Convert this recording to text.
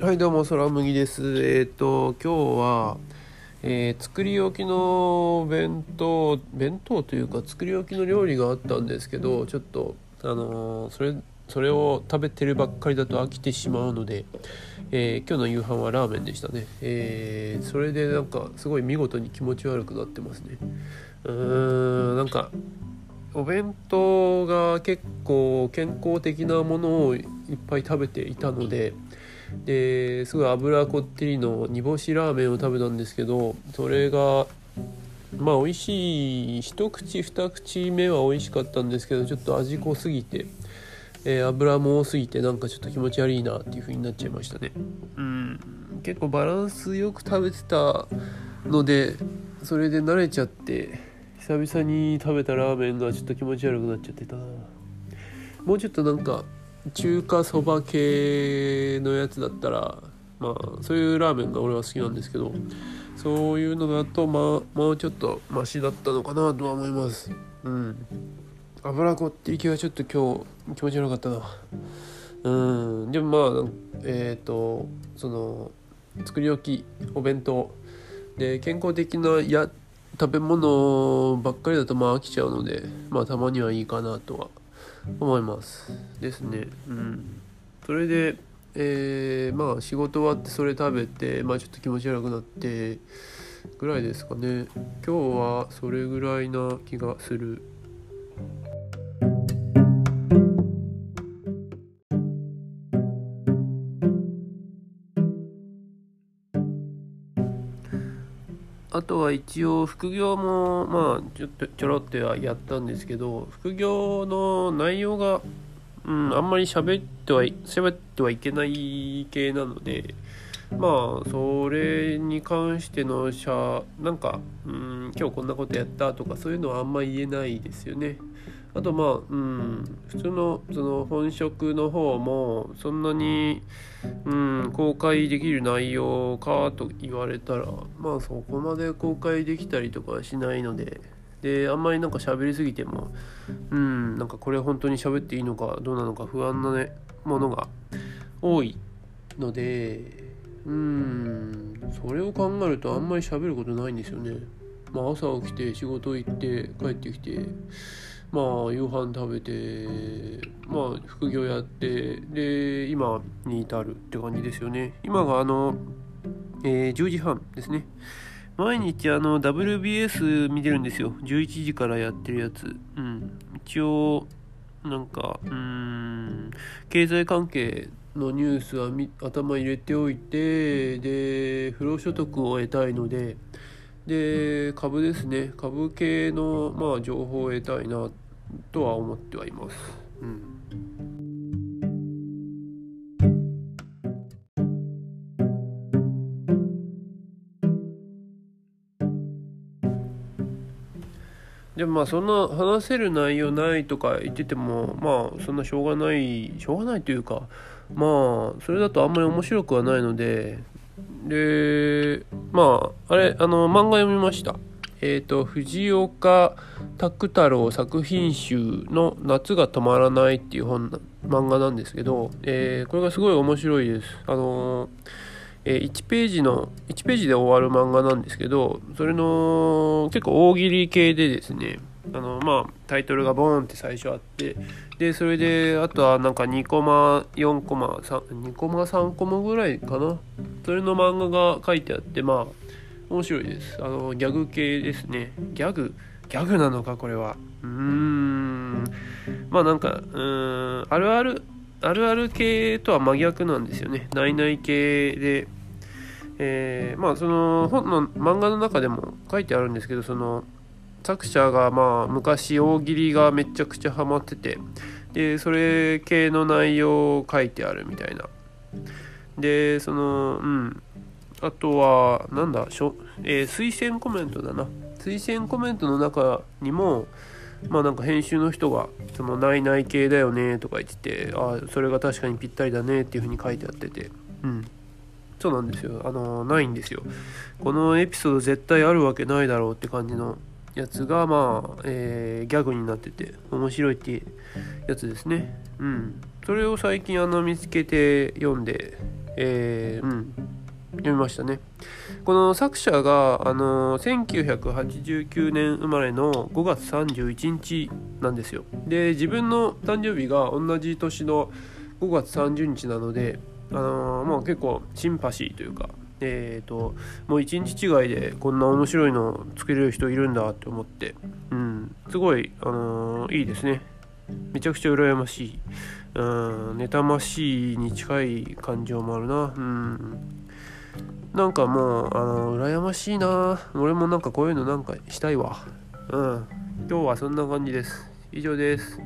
はい。どうも空麦です。えっ、と今日は、えー作り置きの弁当弁当というか作り置きの料理があったんですけどちょっとあのーそれそれを食べてるばっかりだと飽きてしまうので、えー今日の夕飯はラーメンでしたね、えーそれでなんかすごい見事に気持ち悪くなってますね。うーんなんかお弁当が結構健康的なものをいっぱい食べていたのでですごい脂こってりの煮干しラーメンを食べたんですけどそれがまあ美味しい一口二口目は美味しかったんですけどちょっと味濃すぎて、えー油も多すぎてなんかちょっと気持ち悪いなっていう風になっちゃいましたね。うん。結構バランスよく食べてたのでそれで慣れちゃって久々に食べたラーメンがちょっと気持ち悪くなっちゃってたな。もうちょっとなんか中華そば系のやつだったらまあそういうラーメンが俺は好きなんですけどそういうのだとまあもうちょっとマシだったのかなとは思います。うん。油こってり系はちょっと今日気持ち悪かったな。うん。でもまあえっ、とその作り置きお弁当で健康的なや食べ物ばっかりだとまあ飽きちゃうのでまあたまにはいいかなとは思います。ですね。うん。それでえーまあ仕事終わってそれ食べてまあちょっと気持ち悪くなってぐらいですかね。今日はそれぐらいな気がする。あとは一応副業もまあちょっとちょろっとはやったんですけど副業の内容が、うん、あんまり喋っては喋ってはいけない系なのでまあそれに関してのしゃなんか、うん、今日こんなことやったとかそういうのはあんま言えないですよね。あとまあ、うん、普通のその本職の方もそんなに、うん、公開できる内容かと言われたらまあそこまで公開できたりとかはしないのでであんまりなんか喋りすぎてもうんなんかこれ本当に喋っていいのかどうなのか不安な、ね、ものが多いのでうんそれを考えるとあんまり喋ることないんですよね。まあ、朝起きて仕事行って帰ってきてまあ夕飯食べてまあ副業やってで今に至るって感じですよね。今があの、えー10時半ですね。毎日あの WBS 見てるんですよ。11時からやってるやつ。うん。一応なんかうん経済関係のニュースは頭入れておいてで不労所得を得たいのでで株ですね株系のまあ情報を得たいなとは思ってはいます。うんでもまあそんな話せる内容ないとか言っててもまあそんなしょうがないしょうがないというかまあそれだとあんまり面白くはないのででまああれあの漫画読みました。えっ、と藤岡拓太郎作品集の「夏が止まらない」っていう本漫画なんですけど、えーこれがすごい面白いです。あのー1ページの1ページで終わる漫画なんですけどそれの結構大喜利系でですねあのまあタイトルがボーンって最初あってでそれであとはなんか2コマ4コマ2コマ3コマぐらいかな。それの漫画が書いてあってまあ面白いです。あのギャグ系ですね。ギャグ？ギャグなのかこれは。うーん。まあなんかうーんあるあるあるある系とは真逆なんですよね。ないない系で。えーまあその本の漫画の中でも書いてあるんですけどその作者がまあ昔大喜利がめちゃくちゃハマってて。でそれ系の内容を書いてあるみたいな。でそのうん。あとはなんだしょ、えー推薦コメントだな。推薦コメントの中にもまあなんか編集の人が「そのないない系だよね」とか言ってて「あそれが確かにぴったりだね」っていう風に書いてあってて。うん。そうなんですよ。あのないんですよ。このエピソード絶対あるわけないだろうって感じのやつがまあ、えーギャグになってて面白いってやつですね。うん。それを最近あの見つけて読んでえー、うん。読みましたね。この作者が、あの1989年生まれの5月31日なんですよ。で自分の誕生日が同じ年の5月30日なので、あのまあ、結構シンパシーというかえーと、もう1日違いでこんな面白いのを作れる人いるんだって思って、うん、すごい、あのー、いいですね。めちゃくちゃ羨ましい、うん、妬ましいに近い感情もあるな。うん。なんかもう、あの、羨ましいな。俺もなんかこういうのなんかしたいわ。うん。今日はそんな感じです。以上です。